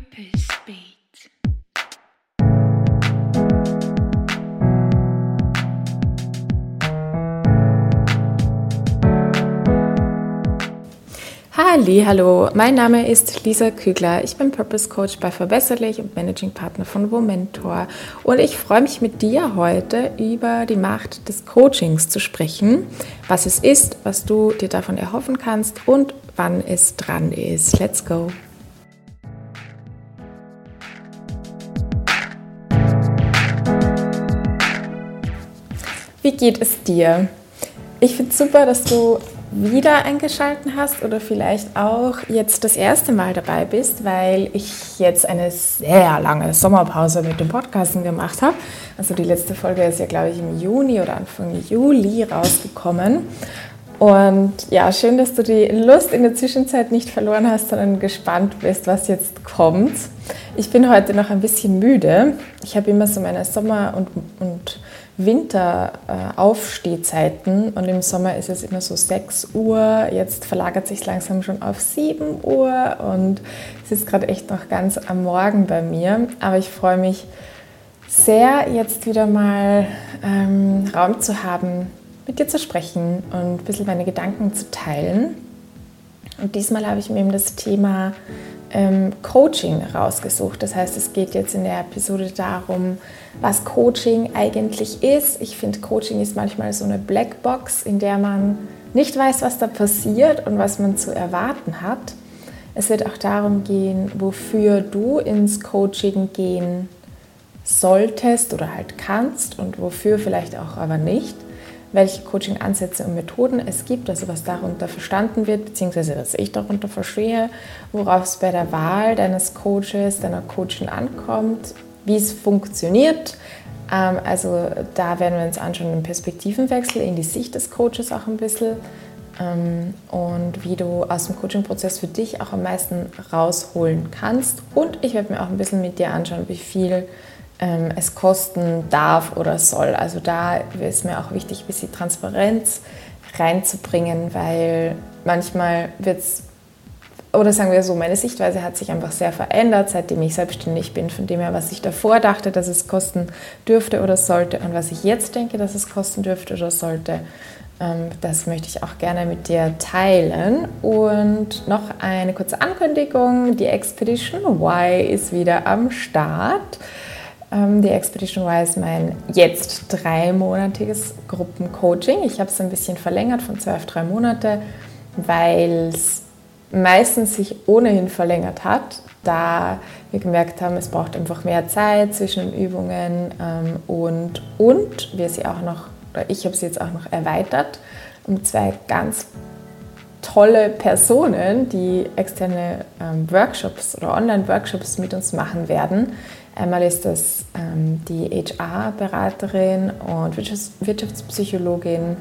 Purpose Beat. Halli, hallo, mein Name ist Lisa Kügler. Ich bin Purpose Coach bei Verbesserlich und Managing Partner von Womentor. Und ich freue mich mit dir heute über die Macht des Coachings zu sprechen, was es ist, was du dir davon erhoffen kannst und wann es dran ist. Let's go! Wie geht es dir? Ich finde es super, dass du wieder eingeschalten hast oder vielleicht auch jetzt das erste Mal dabei bist, weil ich jetzt eine sehr lange Sommerpause mit dem Podcasten gemacht habe. Also die letzte Folge ist ja, glaube ich, im Juni oder Anfang Juli rausgekommen. Und ja, schön, dass du die Lust in der Zwischenzeit nicht verloren hast, sondern gespannt bist, was jetzt kommt. Ich bin heute noch ein bisschen müde. Ich habe immer so meine Sommer- und, und Winteraufstehzeiten äh, und im Sommer ist es immer so 6 Uhr. Jetzt verlagert sich langsam schon auf 7 Uhr und es ist gerade echt noch ganz am Morgen bei mir. Aber ich freue mich sehr, jetzt wieder mal ähm, Raum zu haben, mit dir zu sprechen und ein bisschen meine Gedanken zu teilen. Und diesmal habe ich mir eben das Thema ähm, Coaching rausgesucht. Das heißt, es geht jetzt in der Episode darum, was Coaching eigentlich ist. Ich finde, Coaching ist manchmal so eine Blackbox, in der man nicht weiß, was da passiert und was man zu erwarten hat. Es wird auch darum gehen, wofür du ins Coaching gehen solltest oder halt kannst und wofür vielleicht auch aber nicht welche Coaching-Ansätze und Methoden es gibt, also was darunter verstanden wird, beziehungsweise was ich darunter verstehe, worauf es bei der Wahl deines Coaches, deiner Coachin ankommt, wie es funktioniert. Ähm, also da werden wir uns anschauen, den Perspektivenwechsel in die Sicht des Coaches auch ein bisschen ähm, und wie du aus dem Coaching-Prozess für dich auch am meisten rausholen kannst. Und ich werde mir auch ein bisschen mit dir anschauen, wie viel ähm, es kosten darf oder soll. Also da ist mir auch wichtig, ein bisschen Transparenz reinzubringen, weil manchmal wird es, oder sagen wir so, meine Sichtweise hat sich einfach sehr verändert, seitdem ich selbstständig bin, von dem her, was ich davor dachte, dass es kosten dürfte oder sollte und was ich jetzt denke, dass es kosten dürfte oder sollte. Ähm, das möchte ich auch gerne mit dir teilen. Und noch eine kurze Ankündigung. Die Expedition Y ist wieder am Start. Ähm, die Expedition Y ist mein jetzt dreimonatiges Gruppencoaching. Ich habe es ein bisschen verlängert von zwei auf drei Monate, weil es meistens sich ohnehin verlängert hat, da wir gemerkt haben, es braucht einfach mehr Zeit zwischen Übungen ähm, und, und wir sie auch noch, oder ich habe sie jetzt auch noch erweitert um zwei ganz tolle Personen, die externe ähm, Workshops oder Online-Workshops mit uns machen werden. Einmal ist das ähm, die HR-Beraterin und Wirtschaftspsychologin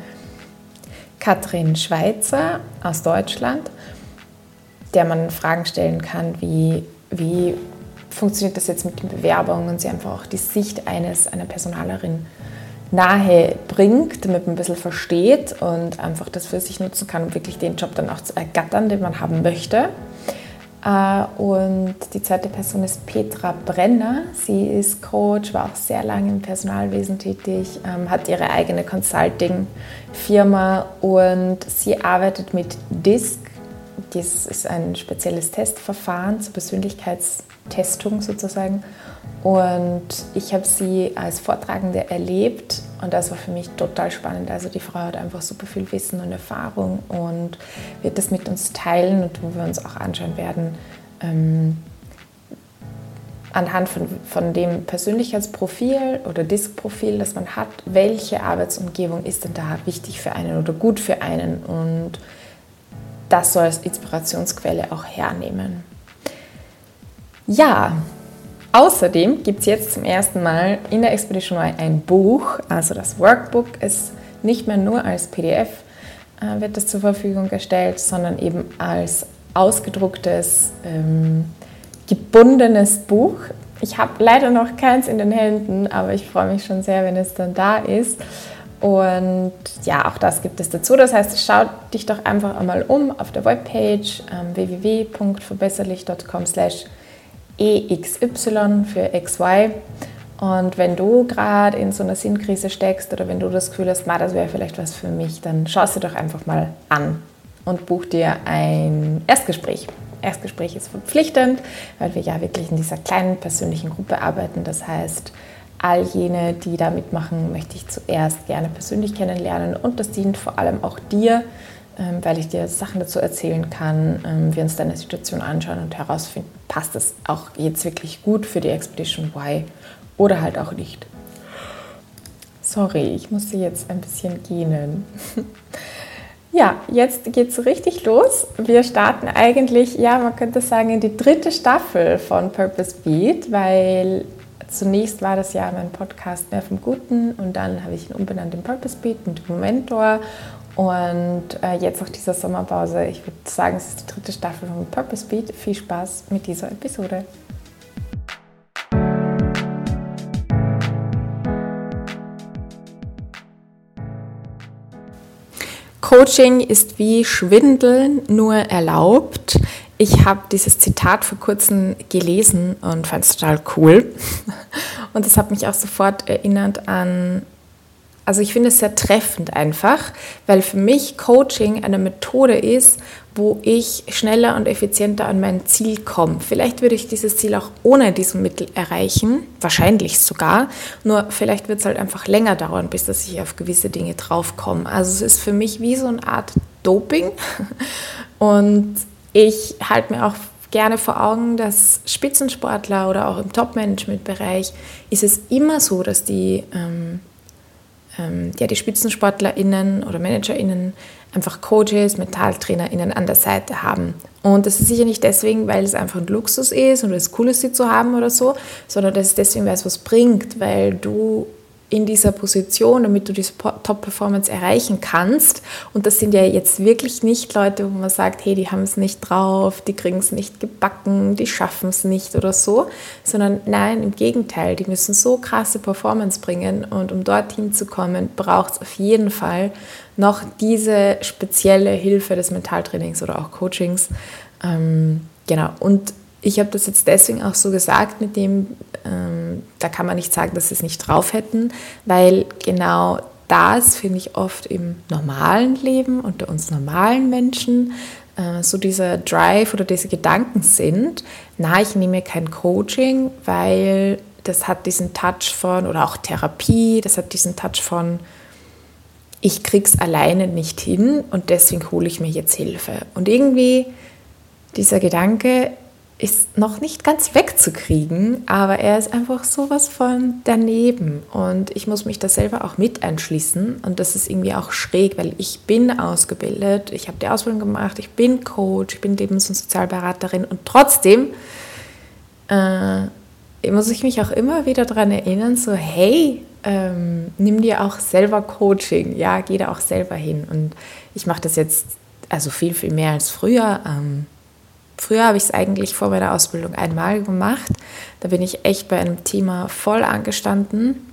Katrin Schweizer aus Deutschland, der man Fragen stellen kann, wie, wie funktioniert das jetzt mit den Bewerbungen und sie einfach auch die Sicht eines, einer Personalerin nahe bringt, damit man ein bisschen versteht und einfach das für sich nutzen kann, um wirklich den Job dann auch zu ergattern, den man haben möchte. Äh, und die zweite Person ist Petra Brenner. Sie ist Coach, war auch sehr lange im Personalwesen tätig, ähm, hat ihre eigene Consulting-Firma und sie arbeitet mit DISC. Das ist ein spezielles Testverfahren zur Persönlichkeitstestung sozusagen. Und ich habe sie als Vortragende erlebt und das war für mich total spannend. Also die Frau hat einfach super viel Wissen und Erfahrung und wird das mit uns teilen und wo wir uns auch anschauen werden, ähm, anhand von, von dem Persönlichkeitsprofil oder Diskprofil, das man hat, welche Arbeitsumgebung ist denn da wichtig für einen oder gut für einen und das soll als Inspirationsquelle auch hernehmen. Ja, Außerdem gibt es jetzt zum ersten Mal in der Expedition Y ein Buch, also das Workbook ist nicht mehr nur als PDF äh, wird das zur Verfügung gestellt, sondern eben als ausgedrucktes, ähm, gebundenes Buch. Ich habe leider noch keins in den Händen, aber ich freue mich schon sehr, wenn es dann da ist. Und ja, auch das gibt es dazu. Das heißt, schau dich doch einfach einmal um auf der Webpage ähm, www.verbesserlich.com slash EXY für XY. Und wenn du gerade in so einer Sinnkrise steckst oder wenn du das Gefühl hast, das wäre vielleicht was für mich, dann schau es dir doch einfach mal an und buch dir ein Erstgespräch. Erstgespräch ist verpflichtend, weil wir ja wirklich in dieser kleinen persönlichen Gruppe arbeiten. Das heißt, all jene, die da mitmachen, möchte ich zuerst gerne persönlich kennenlernen und das dient vor allem auch dir, weil ich dir Sachen dazu erzählen kann, ähm, wir uns deine Situation anschauen und herausfinden, passt es auch jetzt wirklich gut für die Expedition Y oder halt auch nicht. Sorry, ich musste jetzt ein bisschen gähnen. Ja, jetzt geht es richtig los. Wir starten eigentlich, ja, man könnte sagen, in die dritte Staffel von Purpose Beat, weil zunächst war das ja mein Podcast mehr vom Guten und dann habe ich ihn umbenannt in Purpose Beat mit Momentor und äh, jetzt nach dieser Sommerpause, ich würde sagen, es ist die dritte Staffel von Purpose Beat. Viel Spaß mit dieser Episode. Coaching ist wie Schwindeln nur erlaubt. Ich habe dieses Zitat vor kurzem gelesen und fand es total cool. Und das hat mich auch sofort erinnert an also ich finde es sehr treffend einfach, weil für mich Coaching eine Methode ist, wo ich schneller und effizienter an mein Ziel komme. Vielleicht würde ich dieses Ziel auch ohne diesen Mittel erreichen, wahrscheinlich sogar, nur vielleicht wird es halt einfach länger dauern, bis dass ich auf gewisse Dinge draufkomme. Also es ist für mich wie so eine Art Doping und ich halte mir auch gerne vor Augen, dass Spitzensportler oder auch im Top-Management-Bereich ist es immer so, dass die ähm, ähm, ja, die SpitzensportlerInnen oder ManagerInnen einfach Coaches, MentaltrainerInnen an der Seite haben. Und das ist sicher nicht deswegen, weil es einfach ein Luxus ist und es cool ist, sie zu haben oder so, sondern das ist deswegen, weil es was bringt, weil du in dieser Position, damit du diese Top-Performance erreichen kannst. Und das sind ja jetzt wirklich nicht Leute, wo man sagt, hey, die haben es nicht drauf, die kriegen es nicht gebacken, die schaffen es nicht oder so, sondern nein, im Gegenteil, die müssen so krasse Performance bringen und um dorthin zu kommen, braucht es auf jeden Fall noch diese spezielle Hilfe des Mentaltrainings oder auch Coachings. Ähm, genau, und ich habe das jetzt deswegen auch so gesagt, mit dem, ähm, da kann man nicht sagen, dass sie es nicht drauf hätten, weil genau das finde ich oft im normalen Leben unter uns normalen Menschen äh, so dieser Drive oder diese Gedanken sind, na, ich nehme kein Coaching, weil das hat diesen Touch von, oder auch Therapie, das hat diesen Touch von, ich krieg's alleine nicht hin und deswegen hole ich mir jetzt Hilfe. Und irgendwie dieser Gedanke, ist noch nicht ganz wegzukriegen, aber er ist einfach sowas von daneben. Und ich muss mich da selber auch mit einschließen und das ist irgendwie auch schräg, weil ich bin ausgebildet, ich habe die Ausbildung gemacht, ich bin Coach, ich bin Lebens- und Sozialberaterin. Und trotzdem äh, muss ich mich auch immer wieder daran erinnern, so hey, ähm, nimm dir auch selber Coaching, ja, geh da auch selber hin. Und ich mache das jetzt also viel, viel mehr als früher. Ähm, Früher habe ich es eigentlich vor meiner Ausbildung einmal gemacht. Da bin ich echt bei einem Thema voll angestanden.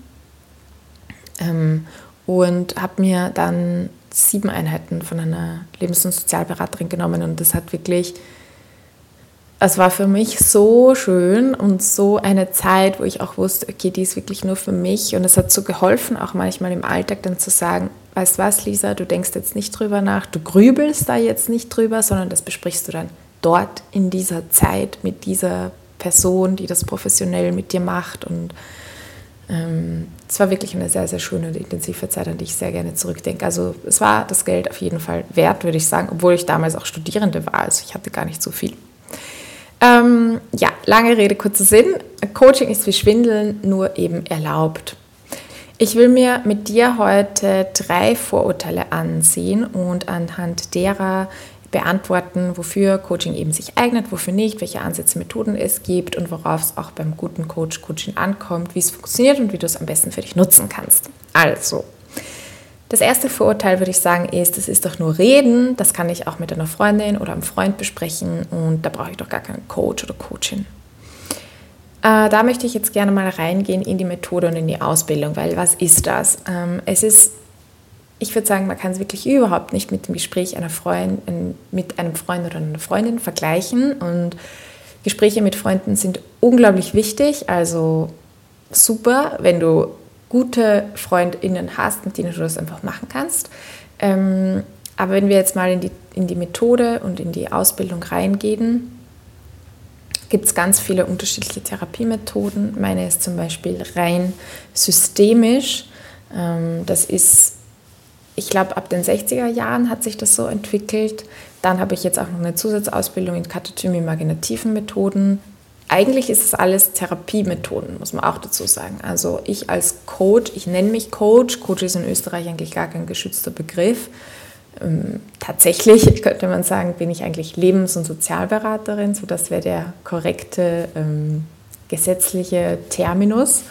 Ähm, und habe mir dann sieben Einheiten von einer Lebens- und Sozialberaterin genommen. Und das hat wirklich, es war für mich so schön und so eine Zeit, wo ich auch wusste, okay, die ist wirklich nur für mich. Und es hat so geholfen, auch manchmal im Alltag dann zu sagen, weißt was, Lisa, du denkst jetzt nicht drüber nach, du grübelst da jetzt nicht drüber, sondern das besprichst du dann dort in dieser Zeit mit dieser Person, die das professionell mit dir macht. Und ähm, es war wirklich eine sehr, sehr schöne und intensive Zeit, an die ich sehr gerne zurückdenke. Also es war das Geld auf jeden Fall wert, würde ich sagen, obwohl ich damals auch Studierende war. Also ich hatte gar nicht so viel. Ähm, ja, lange Rede, kurzer Sinn. Coaching ist wie Schwindeln, nur eben erlaubt. Ich will mir mit dir heute drei Vorurteile ansehen und anhand derer beantworten, wofür Coaching eben sich eignet, wofür nicht, welche Ansätze, Methoden es gibt und worauf es auch beim guten Coach Coaching ankommt, wie es funktioniert und wie du es am besten für dich nutzen kannst. Also, das erste Vorurteil würde ich sagen ist, das ist doch nur Reden, das kann ich auch mit einer Freundin oder einem Freund besprechen und da brauche ich doch gar keinen Coach oder Coachin. Äh, da möchte ich jetzt gerne mal reingehen in die Methode und in die Ausbildung, weil was ist das? Ähm, es ist ich würde sagen, man kann es wirklich überhaupt nicht mit dem Gespräch einer Freundin, mit einem Freund oder einer Freundin vergleichen. Und Gespräche mit Freunden sind unglaublich wichtig, also super, wenn du gute FreundInnen hast, mit denen du das einfach machen kannst. Ähm, aber wenn wir jetzt mal in die, in die Methode und in die Ausbildung reingehen, gibt es ganz viele unterschiedliche Therapiemethoden. Meine ist zum Beispiel rein systemisch. Ähm, das ist, ich glaube, ab den 60er Jahren hat sich das so entwickelt. Dann habe ich jetzt auch noch eine Zusatzausbildung in katatymi-imaginativen Methoden. Eigentlich ist es alles Therapiemethoden, muss man auch dazu sagen. Also ich als Coach, ich nenne mich Coach. Coach ist in Österreich eigentlich gar kein geschützter Begriff. Ähm, tatsächlich könnte man sagen, bin ich eigentlich Lebens- und Sozialberaterin, so das wäre der korrekte ähm, gesetzliche Terminus.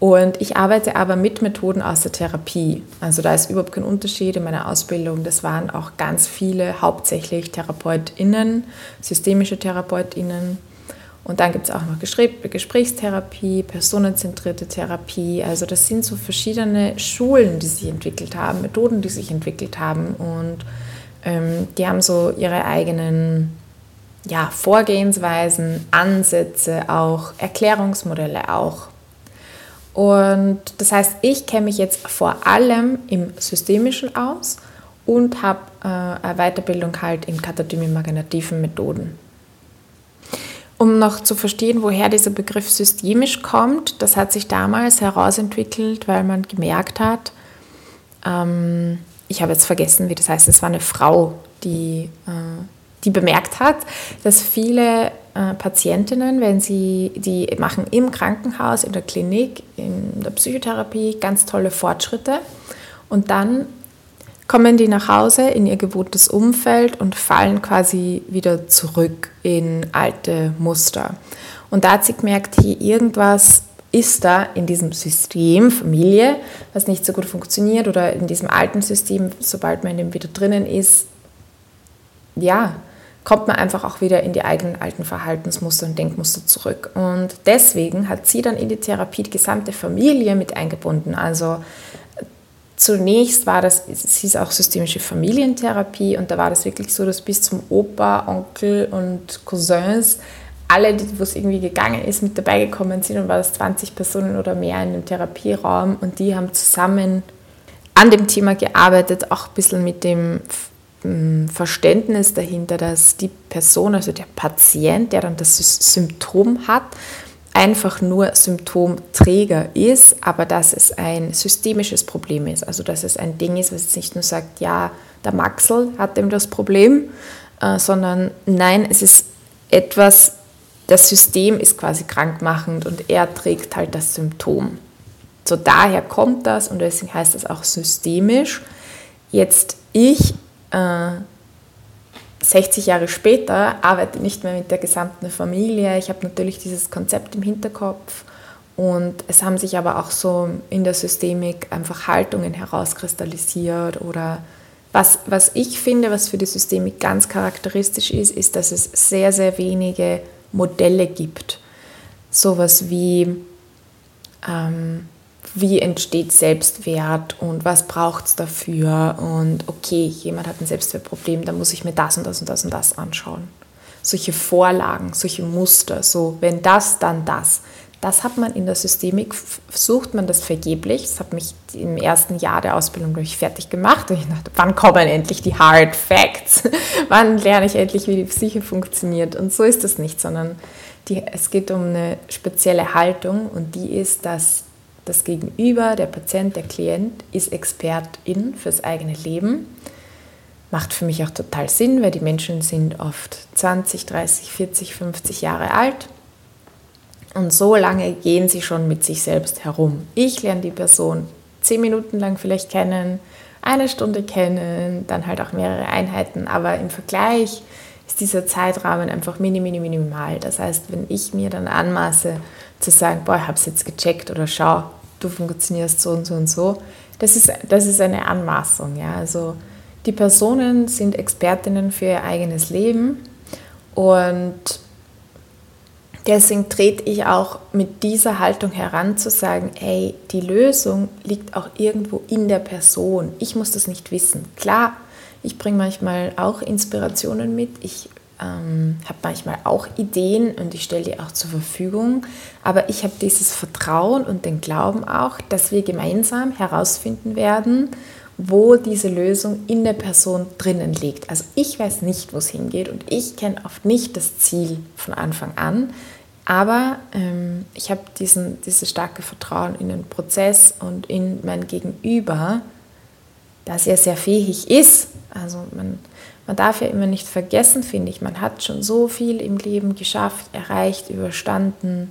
Und ich arbeite aber mit Methoden aus der Therapie. Also da ist überhaupt kein Unterschied in meiner Ausbildung. Das waren auch ganz viele, hauptsächlich TherapeutInnen, systemische TherapeutInnen und dann gibt es auch noch Gesprächstherapie, personenzentrierte Therapie. Also das sind so verschiedene Schulen, die sich entwickelt haben, Methoden, die sich entwickelt haben. Und ähm, die haben so ihre eigenen ja, Vorgehensweisen, Ansätze auch, Erklärungsmodelle auch. Und das heißt, ich kenne mich jetzt vor allem im Systemischen aus und habe äh, eine Weiterbildung halt in katatymi-magnetiven Methoden. Um noch zu verstehen, woher dieser Begriff systemisch kommt, das hat sich damals herausentwickelt, weil man gemerkt hat, ähm, ich habe jetzt vergessen, wie das heißt, es war eine Frau, die, äh, die bemerkt hat, dass viele äh, Patientinnen, wenn sie, die machen im Krankenhaus, in der Klinik, in der Psychotherapie ganz tolle Fortschritte und dann kommen die nach Hause in ihr gewohntes Umfeld und fallen quasi wieder zurück in alte Muster. Und da hat sie gemerkt, hier irgendwas ist da in diesem System Familie, was nicht so gut funktioniert oder in diesem alten System, sobald man in dem wieder drinnen ist, ja, kommt man einfach auch wieder in die eigenen alten Verhaltensmuster und Denkmuster zurück. Und deswegen hat sie dann in die Therapie die gesamte Familie mit eingebunden. Also zunächst war das, es hieß auch systemische Familientherapie und da war das wirklich so, dass bis zum Opa, Onkel und Cousins alle, wo es irgendwie gegangen ist, mit dabei gekommen sind und war das 20 Personen oder mehr in dem Therapieraum und die haben zusammen an dem Thema gearbeitet, auch ein bisschen mit dem Verständnis dahinter, dass die Person, also der Patient, der dann das Symptom hat, einfach nur Symptomträger ist, aber dass es ein systemisches Problem ist. Also dass es ein Ding ist, was jetzt nicht nur sagt, ja, der Maxel hat eben das Problem, äh, sondern nein, es ist etwas, das System ist quasi krankmachend und er trägt halt das Symptom. So daher kommt das und deswegen heißt das auch systemisch. Jetzt ich äh, 60 Jahre später arbeite nicht mehr mit der gesamten Familie. Ich habe natürlich dieses Konzept im Hinterkopf und es haben sich aber auch so in der Systemik einfach Haltungen herauskristallisiert oder was, was ich finde, was für die Systemik ganz charakteristisch ist, ist, dass es sehr, sehr wenige Modelle gibt. Sowas wie ähm, wie entsteht Selbstwert und was braucht es dafür und okay, jemand hat ein Selbstwertproblem, dann muss ich mir das und das und das und das anschauen. Solche Vorlagen, solche Muster, so wenn das, dann das. Das hat man in der Systemik, versucht man das vergeblich. Das hat mich im ersten Jahr der Ausbildung durch fertig gemacht. Und ich dachte, wann kommen endlich die Hard Facts? wann lerne ich endlich, wie die Psyche funktioniert? Und so ist es nicht, sondern die, es geht um eine spezielle Haltung und die ist, dass das Gegenüber, der Patient, der Klient ist Expertin fürs eigene Leben. Macht für mich auch total Sinn, weil die Menschen sind oft 20, 30, 40, 50 Jahre alt. Und so lange gehen sie schon mit sich selbst herum. Ich lerne die Person zehn Minuten lang vielleicht kennen, eine Stunde kennen, dann halt auch mehrere Einheiten. Aber im Vergleich ist dieser Zeitrahmen einfach mini, mini, minimal. Das heißt, wenn ich mir dann anmaße, zu sagen, boah, ich habe es jetzt gecheckt oder schau, du funktionierst so und so und so, das ist, das ist eine Anmaßung. Ja? Also die Personen sind Expertinnen für ihr eigenes Leben und deswegen trete ich auch mit dieser Haltung heran zu sagen, hey, die Lösung liegt auch irgendwo in der Person. Ich muss das nicht wissen. Klar, ich bringe manchmal auch Inspirationen mit. Ich ähm, habe manchmal auch Ideen und ich stelle die auch zur Verfügung. Aber ich habe dieses Vertrauen und den Glauben auch, dass wir gemeinsam herausfinden werden, wo diese Lösung in der Person drinnen liegt. Also ich weiß nicht, wo es hingeht und ich kenne oft nicht das Ziel von Anfang an. Aber ähm, ich habe dieses starke Vertrauen in den Prozess und in mein Gegenüber, dass er sehr fähig ist. Also man, man darf ja immer nicht vergessen, finde ich, man hat schon so viel im Leben geschafft, erreicht, überstanden,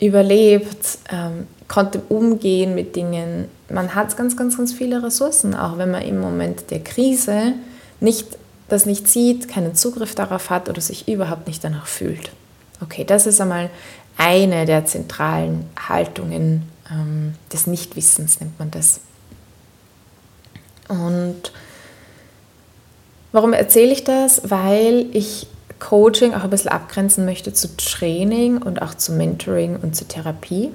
überlebt, ähm, konnte umgehen mit Dingen. Man hat ganz, ganz, ganz viele Ressourcen, auch wenn man im Moment der Krise nicht, das nicht sieht, keinen Zugriff darauf hat oder sich überhaupt nicht danach fühlt. Okay, das ist einmal eine der zentralen Haltungen ähm, des Nichtwissens, nennt man das. Und warum erzähle ich das? Weil ich Coaching auch ein bisschen abgrenzen möchte zu Training und auch zu Mentoring und zu Therapie.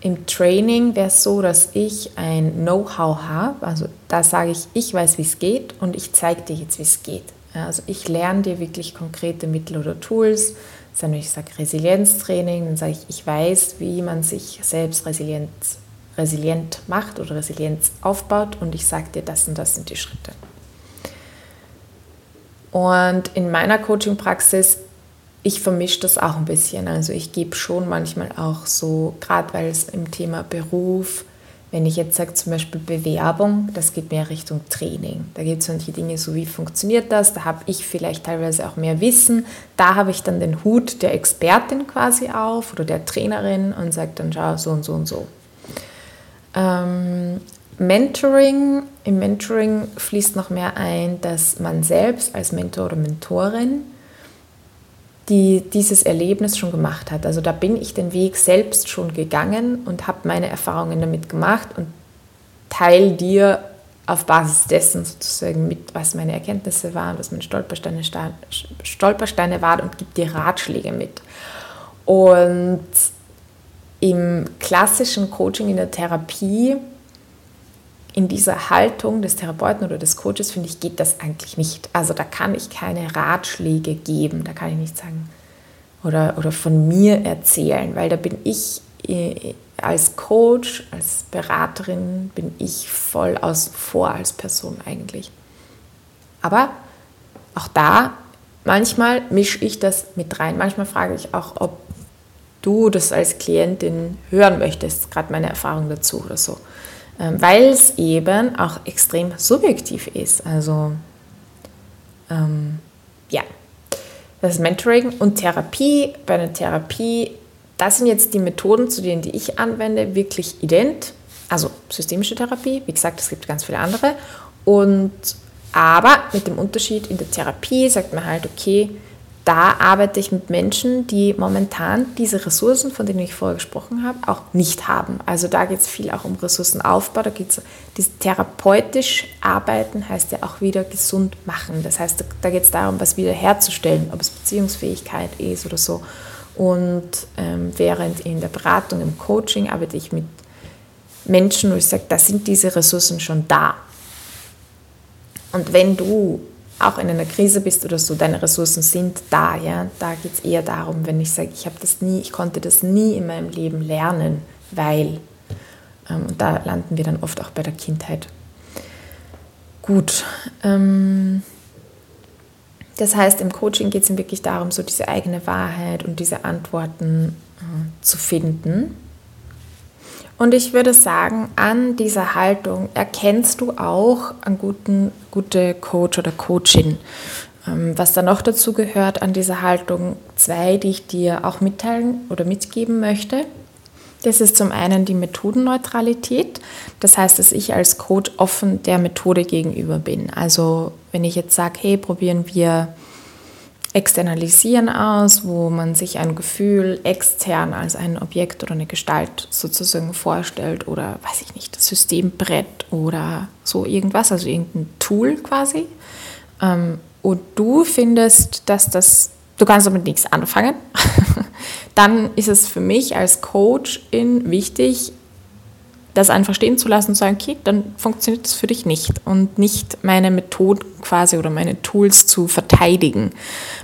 Im Training wäre es so, dass ich ein Know-how habe. Also da sage ich, ich weiß, wie es geht und ich zeige dir jetzt, wie es geht. Also ich lerne dir wirklich konkrete Mittel oder Tools. Wenn ich sage Resilienztraining, dann sage ich, ich weiß, wie man sich selbst resilient, resilient macht oder Resilienz aufbaut und ich sage dir, das und das sind die Schritte. Und in meiner Coaching-Praxis, ich vermische das auch ein bisschen. Also ich gebe schon manchmal auch so, gerade weil es im Thema Beruf, wenn ich jetzt sage zum Beispiel Bewerbung, das geht mehr Richtung Training. Da geht es die Dinge, so wie funktioniert das, da habe ich vielleicht teilweise auch mehr Wissen. Da habe ich dann den Hut der Expertin quasi auf oder der Trainerin und sage dann, schau, so und so und so. Ähm, Mentoring, im Mentoring fließt noch mehr ein, dass man selbst als Mentor oder Mentorin die dieses Erlebnis schon gemacht hat. Also da bin ich den Weg selbst schon gegangen und habe meine Erfahrungen damit gemacht und teile dir auf Basis dessen sozusagen mit, was meine Erkenntnisse waren, was meine Stolpersteine, Stolpersteine waren und gebe dir Ratschläge mit. Und im klassischen Coaching in der Therapie in dieser Haltung des Therapeuten oder des Coaches, finde ich, geht das eigentlich nicht. Also da kann ich keine Ratschläge geben, da kann ich nicht sagen oder, oder von mir erzählen, weil da bin ich äh, als Coach, als Beraterin, bin ich voll außen vor als Person eigentlich. Aber auch da, manchmal mische ich das mit rein. Manchmal frage ich auch, ob du das als Klientin hören möchtest, gerade meine Erfahrung dazu oder so. Ähm, weil es eben auch extrem subjektiv ist. Also ähm, ja, das ist Mentoring und Therapie. Bei einer Therapie, das sind jetzt die Methoden, zu denen die ich anwende, wirklich ident. Also systemische Therapie, wie gesagt, es gibt ganz viele andere. Und aber mit dem Unterschied in der Therapie sagt man halt, okay, da arbeite ich mit Menschen, die momentan diese Ressourcen, von denen ich vorher gesprochen habe, auch nicht haben. Also da geht es viel auch um Ressourcenaufbau, da geht es dieses therapeutisch arbeiten heißt ja auch wieder gesund machen. Das heißt, da geht es darum, was wiederherzustellen, ob es Beziehungsfähigkeit ist oder so. Und ähm, während in der Beratung, im Coaching arbeite ich mit Menschen, wo ich sage, da sind diese Ressourcen schon da. Und wenn du auch in einer Krise bist oder so, deine Ressourcen sind da, ja. Da geht es eher darum, wenn ich sage, ich habe das nie, ich konnte das nie in meinem Leben lernen, weil. Ähm, und da landen wir dann oft auch bei der Kindheit. Gut. Ähm, das heißt, im Coaching geht es wirklich darum, so diese eigene Wahrheit und diese Antworten äh, zu finden. Und ich würde sagen, an dieser Haltung erkennst du auch einen guten gute Coach oder Coachin. Ähm, was da noch dazu gehört an dieser Haltung, zwei, die ich dir auch mitteilen oder mitgeben möchte. Das ist zum einen die Methodenneutralität. Das heißt, dass ich als Coach offen der Methode gegenüber bin. Also wenn ich jetzt sage, hey, probieren wir Externalisieren aus, wo man sich ein Gefühl extern als ein Objekt oder eine Gestalt sozusagen vorstellt oder weiß ich nicht, das Systembrett oder so irgendwas, also irgendein Tool quasi. Ähm, und du findest, dass das, du kannst damit nichts anfangen, dann ist es für mich als Coach wichtig, das einfach stehen zu lassen und sagen, okay, dann funktioniert das für dich nicht und nicht meine Methoden quasi oder meine Tools zu verteidigen.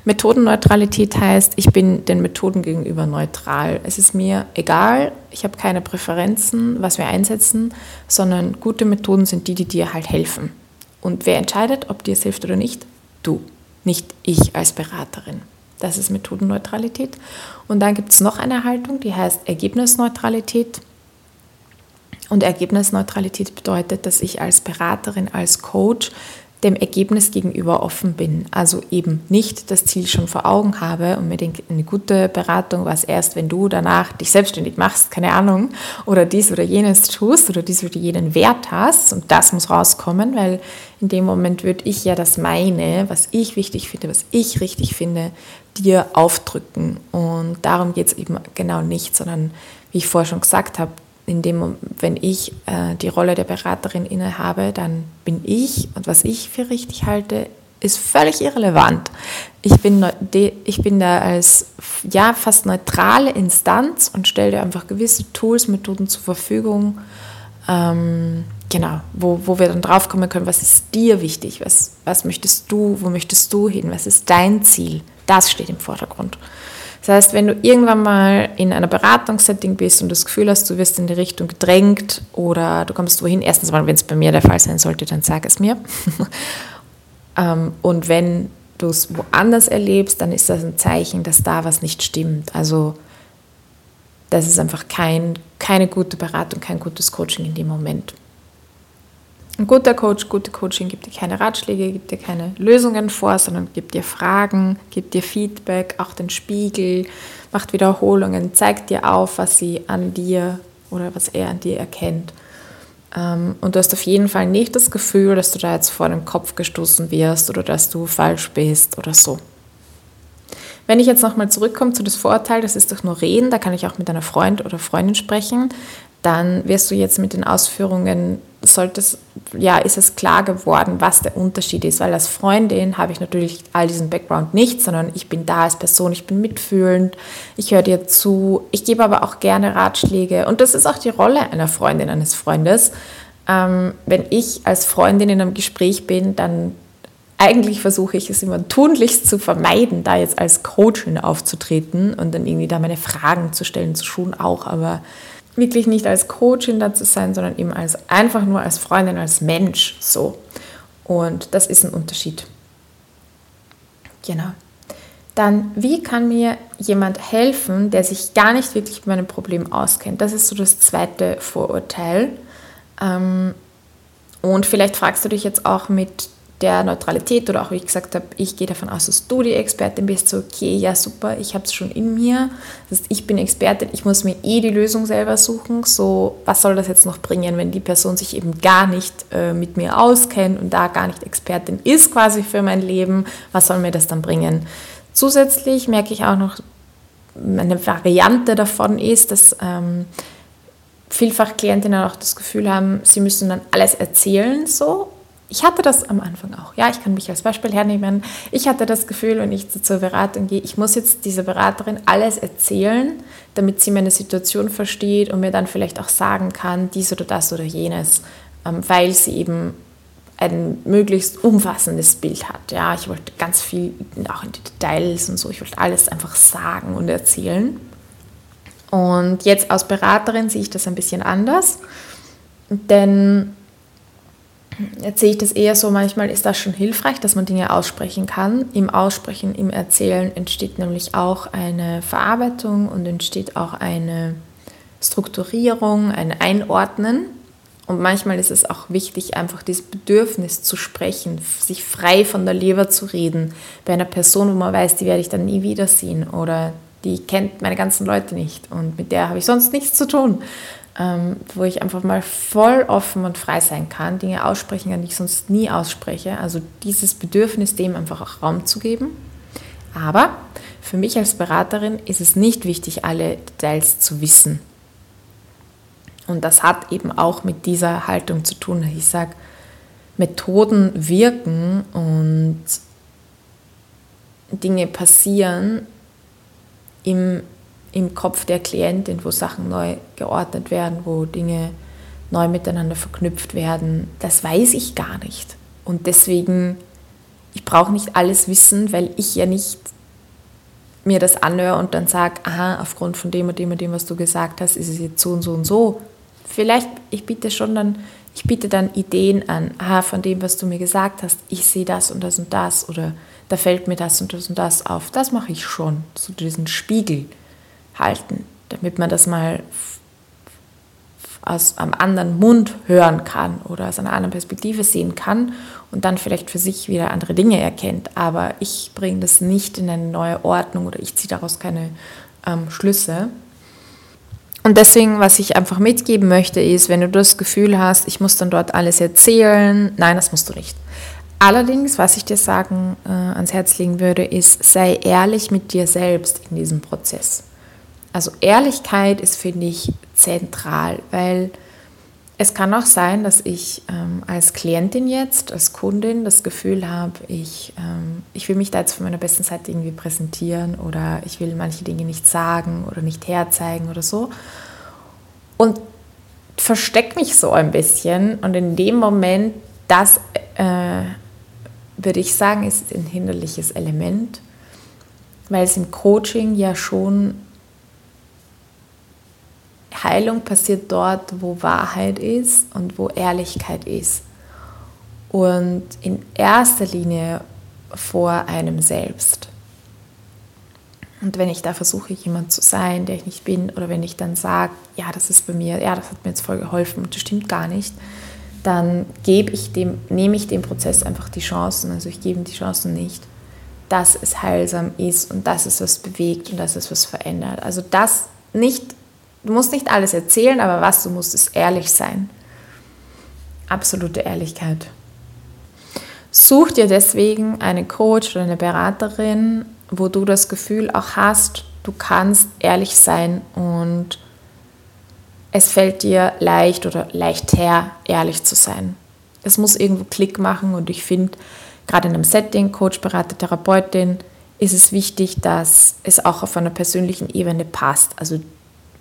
Methodenneutralität heißt, ich bin den Methoden gegenüber neutral. Es ist mir egal, ich habe keine Präferenzen, was wir einsetzen, sondern gute Methoden sind die, die dir halt helfen. Und wer entscheidet, ob dir es hilft oder nicht? Du, nicht ich als Beraterin. Das ist Methodenneutralität. Und dann gibt es noch eine Haltung, die heißt Ergebnisneutralität. Und Ergebnisneutralität bedeutet, dass ich als Beraterin, als Coach dem Ergebnis gegenüber offen bin. Also eben nicht das Ziel schon vor Augen habe und mir denke, eine gute Beratung war es erst, wenn du danach dich selbstständig machst, keine Ahnung, oder dies oder jenes tust oder dies oder jenen Wert hast und das muss rauskommen, weil in dem Moment würde ich ja das meine, was ich wichtig finde, was ich richtig finde, dir aufdrücken. Und darum geht es eben genau nicht, sondern wie ich vorher schon gesagt habe, in dem, wenn ich äh, die Rolle der Beraterin innehabe, dann bin ich und was ich für richtig halte, ist völlig irrelevant. Ich bin, ich bin da als ja, fast neutrale Instanz und stelle dir einfach gewisse Tools, Methoden zur Verfügung, ähm, genau, wo, wo wir dann draufkommen können, was ist dir wichtig, was, was möchtest du, wo möchtest du hin, was ist dein Ziel, das steht im Vordergrund. Das heißt, wenn du irgendwann mal in einer Beratungssetting bist und das Gefühl hast, du wirst in die Richtung gedrängt oder du kommst wohin, erstens mal, wenn es bei mir der Fall sein sollte, dann sag es mir. Ähm, und wenn du es woanders erlebst, dann ist das ein Zeichen, dass da was nicht stimmt. Also das ist einfach kein, keine gute Beratung, kein gutes Coaching in dem Moment. Ein guter Coach, gute Coaching gibt dir keine Ratschläge, gibt dir keine Lösungen vor, sondern gibt dir Fragen, gibt dir Feedback, auch den Spiegel, macht Wiederholungen, zeigt dir auf, was sie an dir oder was er an dir erkennt. Ähm, und du hast auf jeden Fall nicht das Gefühl, dass du da jetzt vor den Kopf gestoßen wirst oder dass du falsch bist oder so. Wenn ich jetzt nochmal zurückkomme zu das Vorurteil, das ist doch nur Reden, da kann ich auch mit einer Freund oder Freundin sprechen, dann wirst du jetzt mit den Ausführungen solltest, ja, ist es klar geworden, was der Unterschied ist, weil als Freundin habe ich natürlich all diesen Background nicht, sondern ich bin da als Person, ich bin mitfühlend, ich höre dir zu, ich gebe aber auch gerne Ratschläge. Und das ist auch die Rolle einer Freundin, eines Freundes. Ähm, wenn ich als Freundin in einem Gespräch bin, dann eigentlich versuche ich es immer tunlichst zu vermeiden, da jetzt als Coachin aufzutreten und dann irgendwie da meine Fragen zu stellen, zu schon auch, aber wirklich nicht als Coachin da zu sein, sondern eben als einfach nur als Freundin, als Mensch so. Und das ist ein Unterschied. Genau. Dann, wie kann mir jemand helfen, der sich gar nicht wirklich mit meinem Problem auskennt? Das ist so das zweite Vorurteil. Ähm, und vielleicht fragst du dich jetzt auch mit der Neutralität oder auch wie ich gesagt habe, ich gehe davon aus, dass du die Expertin bist, so okay, ja super, ich habe es schon in mir, das heißt, ich bin Expertin, ich muss mir eh die Lösung selber suchen, so was soll das jetzt noch bringen, wenn die Person sich eben gar nicht äh, mit mir auskennt und da gar nicht Expertin ist quasi für mein Leben, was soll mir das dann bringen? Zusätzlich merke ich auch noch, eine Variante davon ist, dass ähm, vielfach Klientinnen auch das Gefühl haben, sie müssen dann alles erzählen so ich hatte das am Anfang auch. Ja, ich kann mich als Beispiel hernehmen. Ich hatte das Gefühl, wenn ich zur Beratung gehe, ich muss jetzt dieser Beraterin alles erzählen, damit sie meine Situation versteht und mir dann vielleicht auch sagen kann, dies oder das oder jenes, ähm, weil sie eben ein möglichst umfassendes Bild hat. Ja, ich wollte ganz viel, auch in die Details und so, ich wollte alles einfach sagen und erzählen. Und jetzt als Beraterin sehe ich das ein bisschen anders, denn Jetzt sehe ich das eher so, manchmal ist das schon hilfreich, dass man Dinge aussprechen kann. Im Aussprechen, im Erzählen entsteht nämlich auch eine Verarbeitung und entsteht auch eine Strukturierung, ein Einordnen. Und manchmal ist es auch wichtig, einfach dieses Bedürfnis zu sprechen, sich frei von der Leber zu reden. Bei einer Person, wo man weiß, die werde ich dann nie wiedersehen oder die kennt meine ganzen Leute nicht und mit der habe ich sonst nichts zu tun ähm, wo ich einfach mal voll offen und frei sein kann, Dinge aussprechen kann, die ich sonst nie ausspreche. Also dieses Bedürfnis, dem einfach auch Raum zu geben. Aber für mich als Beraterin ist es nicht wichtig, alle Details zu wissen. Und das hat eben auch mit dieser Haltung zu tun. Ich sage, Methoden wirken und Dinge passieren im im Kopf der Klientin, wo Sachen neu geordnet werden, wo Dinge neu miteinander verknüpft werden, das weiß ich gar nicht. Und deswegen, ich brauche nicht alles wissen, weil ich ja nicht mir das anhöre und dann sage, aha, aufgrund von dem und dem und dem, was du gesagt hast, ist es jetzt so und so und so. Vielleicht, ich biete schon dann, ich biete dann Ideen an, aha, von dem, was du mir gesagt hast, ich sehe das und das und das oder da fällt mir das und das und das auf. Das mache ich schon, so diesen Spiegel halten, damit man das mal aus einem anderen Mund hören kann oder aus einer anderen Perspektive sehen kann und dann vielleicht für sich wieder andere Dinge erkennt. Aber ich bringe das nicht in eine neue Ordnung oder ich ziehe daraus keine ähm, Schlüsse. Und deswegen, was ich einfach mitgeben möchte, ist, wenn du das Gefühl hast, ich muss dann dort alles erzählen, nein, das musst du nicht. Allerdings, was ich dir sagen, äh, ans Herz legen würde, ist, sei ehrlich mit dir selbst in diesem Prozess. Also Ehrlichkeit ist, finde ich, zentral, weil es kann auch sein, dass ich ähm, als Klientin jetzt, als Kundin das Gefühl habe, ich, ähm, ich will mich da jetzt von meiner besten Seite irgendwie präsentieren oder ich will manche Dinge nicht sagen oder nicht herzeigen oder so. Und verstecke mich so ein bisschen und in dem Moment, das äh, würde ich sagen, ist ein hinderliches Element, weil es im Coaching ja schon Heilung passiert dort, wo Wahrheit ist und wo Ehrlichkeit ist. Und in erster Linie vor einem selbst. Und wenn ich da versuche, jemand zu sein, der ich nicht bin, oder wenn ich dann sage, ja, das ist bei mir, ja, das hat mir jetzt voll geholfen und das stimmt gar nicht, dann gebe ich dem, nehme ich dem Prozess einfach die Chancen, also ich gebe ihm die Chancen nicht, dass es heilsam ist und dass es was bewegt und dass es was verändert. Also das nicht Du musst nicht alles erzählen, aber was du musst, ist ehrlich sein. Absolute Ehrlichkeit. Such dir deswegen eine Coach oder eine Beraterin, wo du das Gefühl auch hast, du kannst ehrlich sein und es fällt dir leicht oder leichter, ehrlich zu sein. Es muss irgendwo Klick machen und ich finde, gerade in einem Setting, Coach, Berater, Therapeutin, ist es wichtig, dass es auch auf einer persönlichen Ebene passt. Also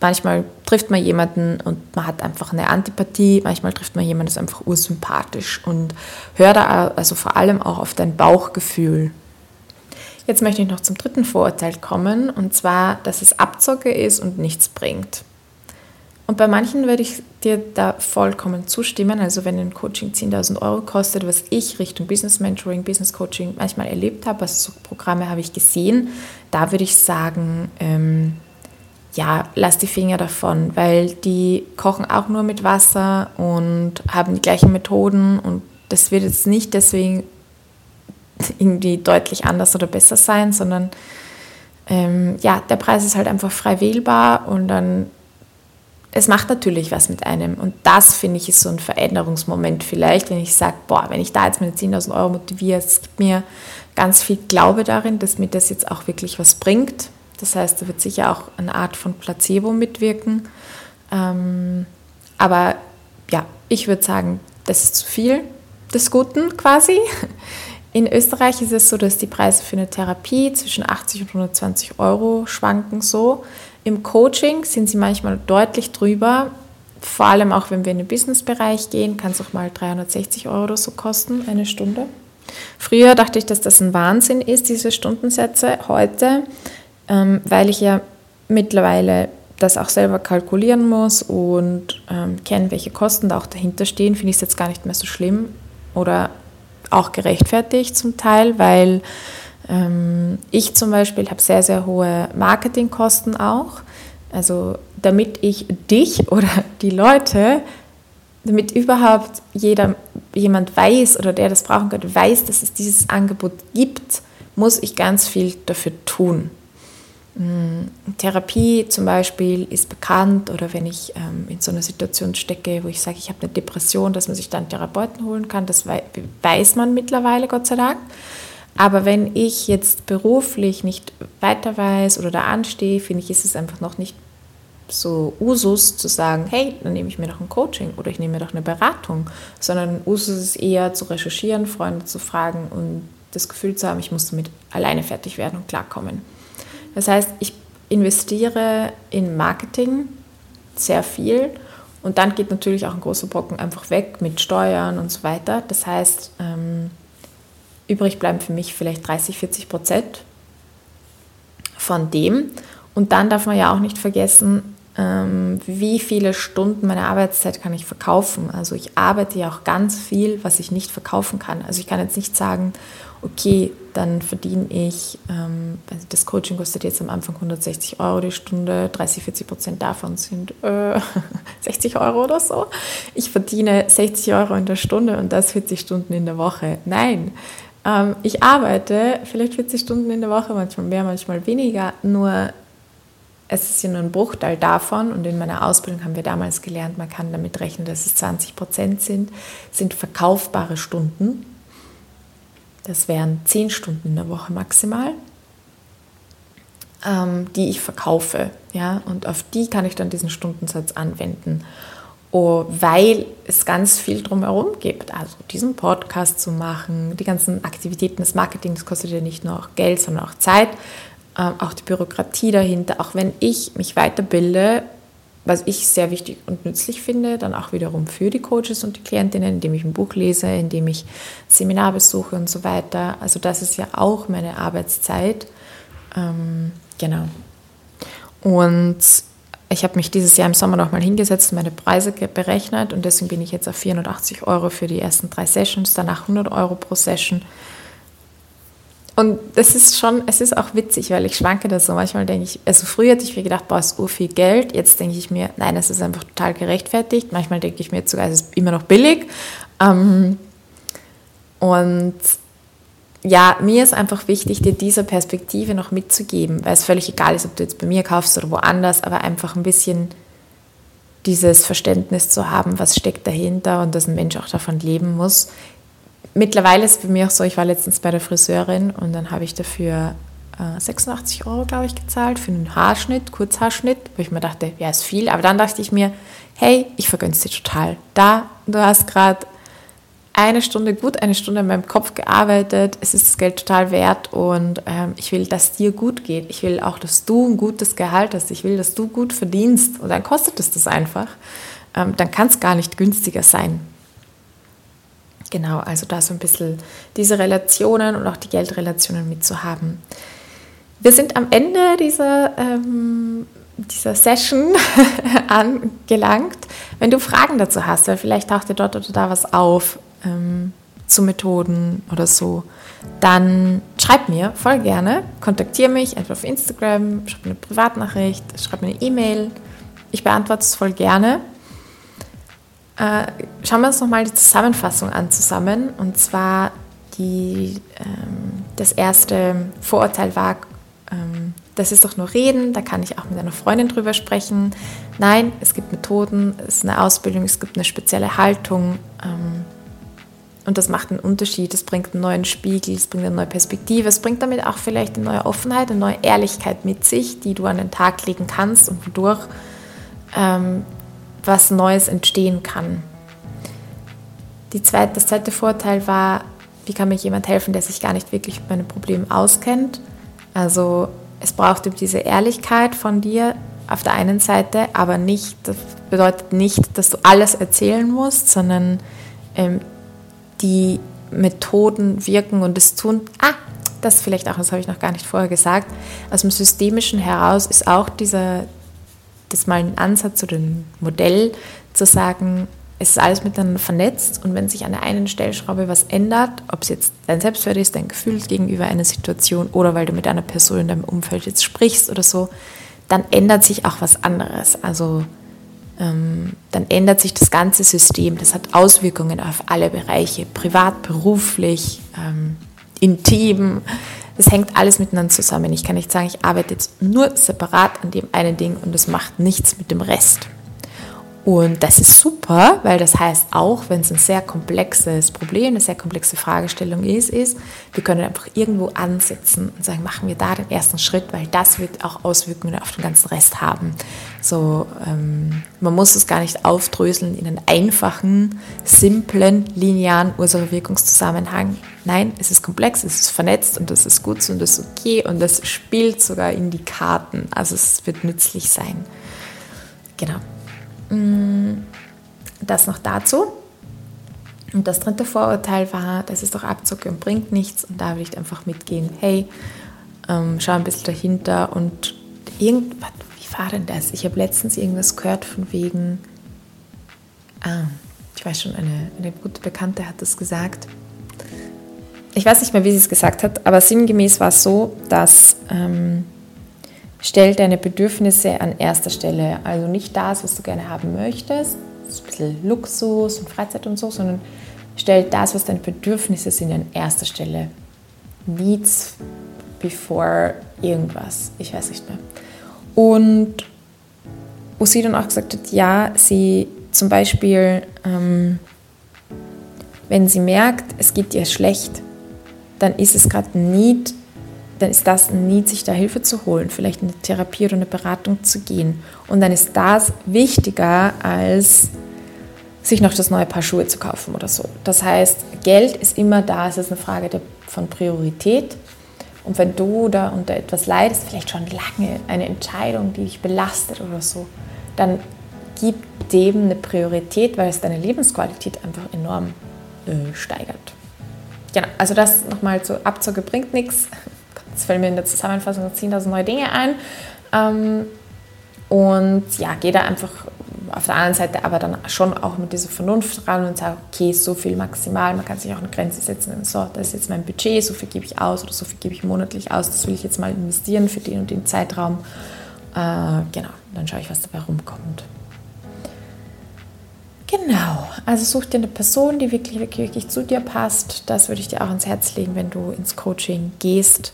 manchmal trifft man jemanden und man hat einfach eine Antipathie, manchmal trifft man jemanden, ist einfach ursympathisch und hör da also vor allem auch auf dein Bauchgefühl. Jetzt möchte ich noch zum dritten Vorurteil kommen und zwar, dass es Abzocke ist und nichts bringt. Und bei manchen würde ich dir da vollkommen zustimmen. Also wenn ein Coaching 10.000 Euro kostet, was ich Richtung Business Mentoring, Business Coaching manchmal erlebt habe, also so Programme habe ich gesehen, da würde ich sagen, ähm, ja, lass die Finger davon, weil die kochen auch nur mit Wasser und haben die gleichen Methoden und das wird jetzt nicht deswegen irgendwie deutlich anders oder besser sein, sondern ähm, ja, der Preis ist halt einfach frei wählbar und dann, es macht natürlich was mit einem und das finde ich ist so ein Veränderungsmoment vielleicht, wenn ich sage, boah, wenn ich da jetzt meine 10.000 Euro motiviere, es gibt mir ganz viel Glaube darin, dass mir das jetzt auch wirklich was bringt das heißt, da wird sicher auch eine Art von Placebo mitwirken. Ähm, aber ja, ich würde sagen, das ist zu viel des Guten quasi. In Österreich ist es so, dass die Preise für eine Therapie zwischen 80 und 120 Euro schwanken so. Im Coaching sind sie manchmal deutlich drüber. Vor allem auch, wenn wir in den Businessbereich gehen, kann es auch mal 360 Euro oder so kosten, eine Stunde. Früher dachte ich, dass das ein Wahnsinn ist, diese Stundensätze. Heute ähm, weil ich ja mittlerweile das auch selber kalkulieren muss und ähm, kenne, welche Kosten da auch dahinter stehen, finde ich es jetzt gar nicht mehr so schlimm oder auch gerechtfertigt zum Teil, weil ähm, ich zum Beispiel habe sehr, sehr hohe Marketingkosten auch. Also damit ich dich oder die Leute, damit überhaupt jeder, jemand weiß oder der das brauchen könnte, weiß, dass es dieses Angebot gibt, muss ich ganz viel dafür tun. Mm, Therapie zum Beispiel ist bekannt oder wenn ich ähm, in so einer Situation stecke, wo ich sage, ich habe eine Depression, dass man sich dann Therapeuten holen kann, das weiß man mittlerweile, Gott sei Dank. Aber wenn ich jetzt beruflich nicht weiter weiß oder da anstehe, finde ich, ist es einfach noch nicht so Usus zu sagen, hey, dann nehme ich mir doch ein Coaching oder ich nehme mir doch eine Beratung, sondern Usus ist eher zu recherchieren, Freunde zu fragen und das Gefühl zu haben, ich muss damit alleine fertig werden und klarkommen. Das heißt, ich investiere in Marketing sehr viel Und dann geht natürlich auch ein großer Brocken einfach weg mit Steuern und so weiter. Das heißt, ähm, übrig bleiben für mich vielleicht 30, 40 Prozent von dem. Und dann darf man ja auch nicht vergessen, ähm, wie viele Stunden meiner Arbeitszeit kann ich verkaufen. Also ich arbeite ja auch ganz viel, was ich nicht verkaufen kann. Also ich kann jetzt nicht sagen, okay, dann verdiene ich, ähm, also das Coaching kostet jetzt am Anfang 160 Euro die Stunde, 30, 40 Prozent davon sind äh, 60 Euro oder so. Ich verdiene 60 Euro in der Stunde und das 40 Stunden in der Woche. Nein, ähm, ich arbeite vielleicht 40 Stunden in der Woche, manchmal mehr, manchmal weniger, nur es ist ja nur ein Bruchteil davon und in meiner Ausbildung haben wir damals gelernt, man kann damit rechnen, dass es 20 Prozent sind, sind verkaufbare Stunden. Das wären 10 Stunden in der Woche maximal, ähm, die ich verkaufe. Ja? Und auf die kann ich dann diesen Stundensatz anwenden. Oh, weil es ganz viel drumherum gibt. Also diesen Podcast zu machen, die ganzen Aktivitäten des Marketings, kostet ja nicht nur Geld, sondern auch Zeit. Ähm, auch die Bürokratie dahinter, auch wenn ich mich weiterbilde, was ich sehr wichtig und nützlich finde, dann auch wiederum für die Coaches und die Klientinnen, indem ich ein Buch lese, indem ich Seminar besuche und so weiter. Also das ist ja auch meine Arbeitszeit. Ähm, genau. Und ich habe mich dieses Jahr im Sommer nochmal hingesetzt und meine Preise berechnet und deswegen bin ich jetzt auf 480 Euro für die ersten drei Sessions, danach 100 Euro pro Session und das ist schon, es ist auch witzig, weil ich schwanke da so. Manchmal denke ich, also früher hätte ich mir gedacht, boah, ist so viel Geld. Jetzt denke ich mir, nein, es ist einfach total gerechtfertigt. Manchmal denke ich mir jetzt sogar, es ist immer noch billig. Ähm, und ja, mir ist einfach wichtig, dir diese Perspektive noch mitzugeben, weil es völlig egal ist, ob du jetzt bei mir kaufst oder woanders, aber einfach ein bisschen dieses Verständnis zu haben, was steckt dahinter und dass ein Mensch auch davon leben muss mittlerweile ist es bei mir auch so, ich war letztens bei der Friseurin und dann habe ich dafür äh, 86 Euro, glaube ich, gezahlt für einen Haarschnitt, Kurzhaarschnitt, wo ich mir dachte, ja, ist viel. Aber dann dachte ich mir, hey, ich vergönne es dir total. Da, du hast gerade eine Stunde, gut eine Stunde in meinem Kopf gearbeitet, es ist das Geld total wert und ähm, ich will, dass dir gut geht. Ich will auch, dass du ein gutes Gehalt hast. Ich will, dass du gut verdienst und dann kostet es das einfach. Ähm, dann kann es gar nicht günstiger sein. Genau, also da so ein bisschen diese Relationen und auch die Geldrelationen mitzuhaben. Wir sind am Ende dieser, ähm, dieser Session angelangt. Wenn du Fragen dazu hast, weil vielleicht taucht dir dort oder da was auf ähm, zu Methoden oder so, dann schreib mir voll gerne, kontaktiere mich entweder auf Instagram, schreib mir eine Privatnachricht, schreib mir eine E-Mail. Ich beantworte es voll gerne. Äh, schauen wir uns nochmal die Zusammenfassung an zusammen. Und zwar die, ähm, das erste Vorurteil war, ähm, das ist doch nur Reden, da kann ich auch mit einer Freundin drüber sprechen. Nein, es gibt Methoden, es ist eine Ausbildung, es gibt eine spezielle Haltung. Ähm, und das macht einen Unterschied, es bringt einen neuen Spiegel, es bringt eine neue Perspektive, es bringt damit auch vielleicht eine neue Offenheit, eine neue Ehrlichkeit mit sich, die du an den Tag legen kannst und wodurch ähm, was Neues entstehen kann. Zweite, das zweite Vorteil war, wie kann mir jemand helfen, der sich gar nicht wirklich mit meinem Problem auskennt. Also es braucht eben diese Ehrlichkeit von dir auf der einen Seite, aber nicht, das bedeutet nicht, dass du alles erzählen musst, sondern ähm, die Methoden wirken und es tun. Ah, das vielleicht auch, das habe ich noch gar nicht vorher gesagt. Aus dem Systemischen heraus ist auch dieser, das mal ein Ansatz oder ein Modell zu sagen, es ist alles miteinander vernetzt und wenn sich an der einen Stellschraube was ändert, ob es jetzt dein Selbstwert ist, dein Gefühl gegenüber einer Situation oder weil du mit einer Person in deinem Umfeld jetzt sprichst oder so, dann ändert sich auch was anderes. Also ähm, dann ändert sich das ganze System. Das hat Auswirkungen auf alle Bereiche, privat, beruflich, ähm, intim. Das hängt alles miteinander zusammen. Ich kann nicht sagen, ich arbeite jetzt nur separat an dem einen Ding und das macht nichts mit dem Rest. Und das ist super, weil das heißt auch, wenn es ein sehr komplexes Problem, eine sehr komplexe Fragestellung ist, ist, wir können einfach irgendwo ansetzen und sagen, machen wir da den ersten Schritt, weil das wird auch Auswirkungen auf den ganzen Rest haben. So, ähm, man muss es gar nicht aufdröseln in einen einfachen, simplen, linearen Ursache-Wirkungszusammenhang. Nein, es ist komplex, es ist vernetzt und das ist gut und das ist okay und das spielt sogar in die Karten. Also es wird nützlich sein. Genau. Mm, Das noch dazu. Und das dritte Vorurteil war, das ist doch Abzocke und bringt nichts. Und da will ich einfach mitgehen, hey, ähm, schau ein bisschen dahinter. Und irgendwas, war denn das? Ich habe letztens irgendwas gehört von wegen, ah, ich weiß schon, eine, eine gute Bekannte hat das gesagt. Ich weiß nicht mehr, wie sie es gesagt hat, aber sinngemäß war es so, dass ähm, stell deine Bedürfnisse an erster Stelle. Also nicht das, was du gerne haben möchtest, so ein bisschen Luxus und Freizeit und so, sondern stell das, was deine Bedürfnisse sind, an erster Stelle. Needs before irgendwas. Ich weiß nicht mehr. Und wo sie dann auch gesagt hat, ja, sie zum Beispiel, ähm, wenn sie merkt, es geht ihr schlecht, dann ist es gerade ein Need, dann ist das ein Need, sich da Hilfe zu holen, vielleicht eine Therapie oder eine Beratung zu gehen. Und dann ist das wichtiger, als sich noch das neue Paar Schuhe zu kaufen oder so. Das heißt, Geld ist immer da, es ist eine Frage von Priorität. Und wenn du da unter etwas leidest, vielleicht schon lange eine Entscheidung, die dich belastet oder so, dann gib dem eine Priorität, weil es deine Lebensqualität einfach enorm äh, steigert. Genau, also das nochmal zur Abzocke bringt nichts. Das fällt mir in der Zusammenfassung 10.000 neue Dinge ein. Ähm, und ja, geh da einfach auf der anderen Seite aber dann schon auch mit dieser Vernunft ran und sag, okay, so viel maximal, man kann sich auch eine Grenze setzen. So, das ist jetzt mein Budget, so viel gebe ich aus oder so viel gebe ich monatlich aus, das will ich jetzt mal investieren für den und den Zeitraum. Äh, genau, dann schaue ich, was dabei rumkommt. Genau, also such dir eine Person, die wirklich, wirklich, wirklich zu dir passt. Das würde ich dir auch ans Herz legen, wenn du ins Coaching gehst.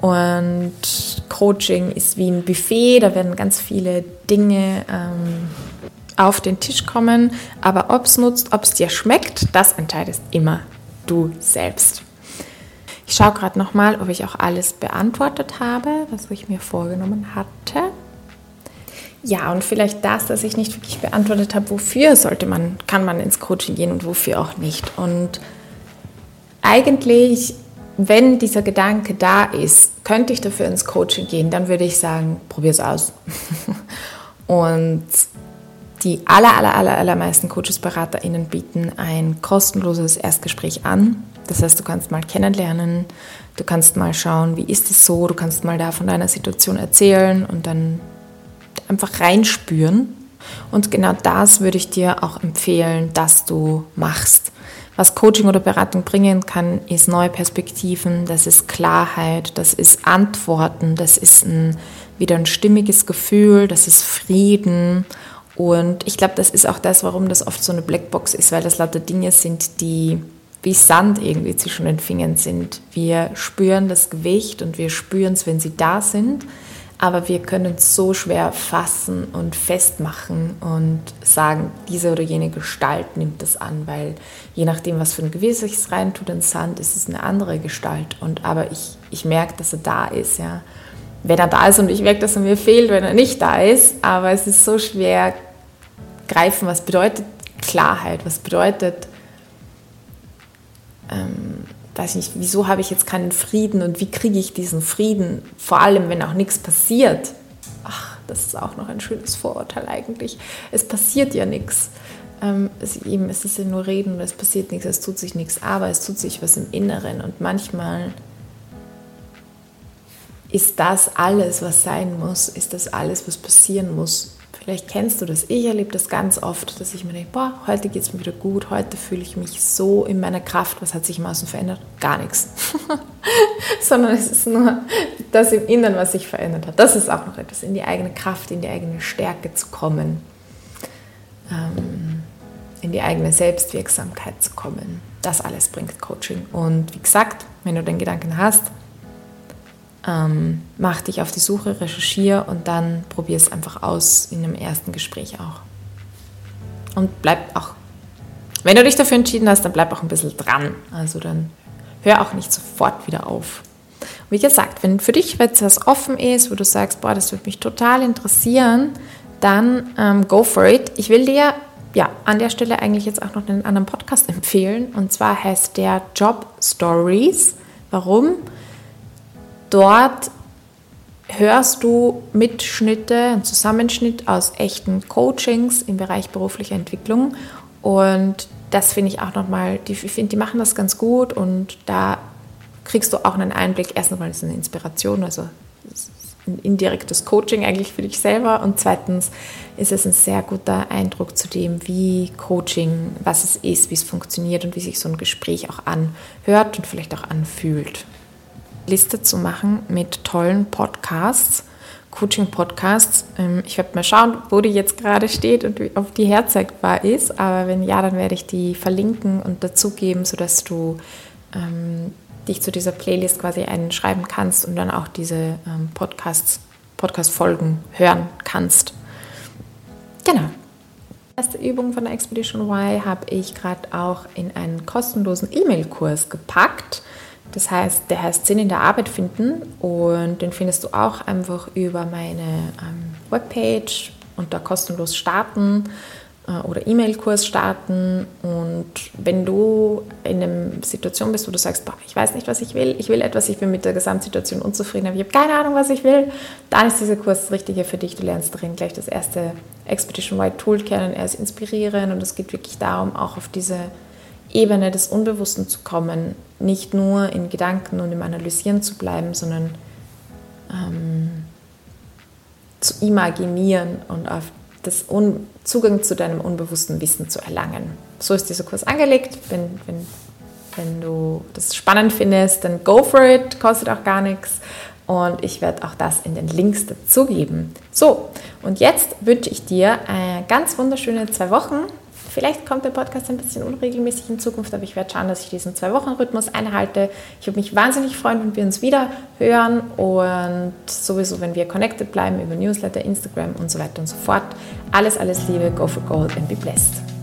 Und Coaching ist wie ein Buffet, da werden ganz viele Dinge ähm, auf den Tisch kommen. Aber ob es nutzt, ob es dir schmeckt, das entscheidest immer du selbst. Ich schaue gerade nochmal, ob ich auch alles beantwortet habe, was ich mir vorgenommen hatte. Ja, und vielleicht das, dass ich nicht wirklich beantwortet habe, wofür sollte man, kann man ins Coaching gehen und wofür auch nicht. Und eigentlich, wenn dieser Gedanke da ist, könnte ich dafür ins Coaching gehen, dann würde ich sagen, probier es aus. und die aller, aller, aller, allermeisten Coaches, BeraterInnen bieten ein kostenloses Erstgespräch an. Das heißt, du kannst mal kennenlernen, du kannst mal schauen, wie ist es so, du kannst mal da von deiner Situation erzählen und dann einfach reinspüren. Und genau das würde ich dir auch empfehlen, dass du machst. Was Coaching oder Beratung bringen kann, ist neue Perspektiven, das ist Klarheit, das ist Antworten, das ist ein, wieder ein stimmiges Gefühl, das ist Frieden. Und ich glaube, das ist auch das, warum das oft so eine Blackbox ist, weil das lauter Dinge sind, die wie Sand irgendwie zwischen den Fingern sind. Wir spüren das Gewicht und wir spüren es, wenn sie da sind aber wir können es so schwer fassen und festmachen und sagen, diese oder jene Gestalt nimmt das an, weil je nachdem, was für ein Gewiss ich es reintut in Sand, ist es eine andere Gestalt. Und aber ich, ich merke, dass er da ist, ja. Wenn er da ist und ich merke, dass er mir fehlt, wenn er nicht da ist, aber es ist so schwer greifen, was bedeutet Klarheit, was bedeutet ähm, weiß ich nicht, wieso habe ich jetzt keinen Frieden und wie kriege ich diesen Frieden, vor allem wenn auch nichts passiert. Ach, das ist auch noch ein schönes Vorurteil eigentlich. Es passiert ja nichts. Ähm, es, eben, es ist ja nur Reden und es passiert nichts, es tut sich nichts, aber es tut sich was im Inneren und manchmal ist das alles, was sein muss, ist das alles, was passieren muss, Vielleicht kennst du das. Ich erlebe das ganz oft, dass ich mir denke, boah, heute geht es mir wieder gut, heute fühle ich mich so in meiner Kraft. Was hat sich im Außen verändert? Gar nichts. Sondern es ist nur das im Inneren, was sich verändert hat. Das ist auch noch etwas, in die eigene Kraft, in die eigene Stärke zu kommen. Ähm, in die eigene Selbstwirksamkeit zu kommen. Das alles bringt Coaching. Und wie gesagt, wenn du den Gedanken hast, ähm, mach dich auf die Suche, recherchiere und dann probier es einfach aus in einem ersten Gespräch auch. Und bleib auch, wenn du dich dafür entschieden hast, dann bleib auch ein bisschen dran. Also dann hör auch nicht sofort wieder auf. Wie gesagt, wenn für dich etwas offen ist, wo du sagst, boah, das würde mich total interessieren, dann ähm, go for it. Ich will dir ja an der Stelle eigentlich jetzt auch noch einen anderen Podcast empfehlen. Und zwar heißt der Job Stories. Warum? Dort hörst du Mitschnitte, einen Zusammenschnitt aus echten Coachings im Bereich beruflicher Entwicklung. Und das finde ich auch nochmal, ich finde, die machen das ganz gut und da kriegst du auch einen Einblick. Erstens mal ist es eine Inspiration, also ein indirektes Coaching eigentlich für dich selber und zweitens ist es ein sehr guter Eindruck zu dem, wie Coaching, was es ist, wie es funktioniert und wie sich so ein Gespräch auch anhört und vielleicht auch anfühlt. Liste zu machen mit tollen Podcasts, Coaching-Podcasts. Ähm, ich werde mal schauen, wo die jetzt gerade steht und auf die herzeigbar ist. Aber wenn ja, dann werde ich die verlinken und dazugeben, sodass du ähm, dich zu dieser Playlist quasi einschreiben kannst und dann auch diese ähm, Podcasts, Podcast-Folgen hören kannst. Genau. Die erste Übung von der Expedition Y habe ich gerade auch in einen kostenlosen E-Mail-Kurs gepackt. Das heißt, der heißt Sinn in der Arbeit finden und den findest du auch einfach über meine ähm, Webpage unter kostenlos starten äh, oder E-Mail-Kurs starten. Und wenn du in einer Situation bist, wo du sagst, boah, ich weiß nicht, was ich will, ich will etwas, ich bin mit der Gesamtsituation unzufrieden, aber ich habe keine Ahnung, was ich will, dann ist dieser Kurs das Richtige für dich. Du lernst darin gleich das erste Expedition White Tool kennen. Er ist inspirierend und es geht wirklich darum, auch auf diese Ebene des Unbewussten zu kommen, nicht nur in Gedanken und im Analysieren zu bleiben, sondern ähm, zu imaginieren und auf das Un Zugang zu deinem unbewussten Wissen zu erlangen. So ist dieser Kurs angelegt. Wenn, wenn, wenn du das spannend findest, dann go for it, kostet auch gar nichts. Und ich werde auch das in den Links dazugeben. So, und jetzt wünsche ich dir ganz wunderschöne zwei Wochen. Vielleicht kommt der Podcast ein bisschen unregelmäßig in Zukunft, aber ich werde schauen, dass ich diesen Zwei-Wochen-Rhythmus einhalte. Ich würde mich wahnsinnig freuen, wenn wir uns wieder hören und sowieso, wenn wir connected bleiben über Newsletter, Instagram und so weiter und so fort. Alles, alles Liebe, go for gold and be blessed.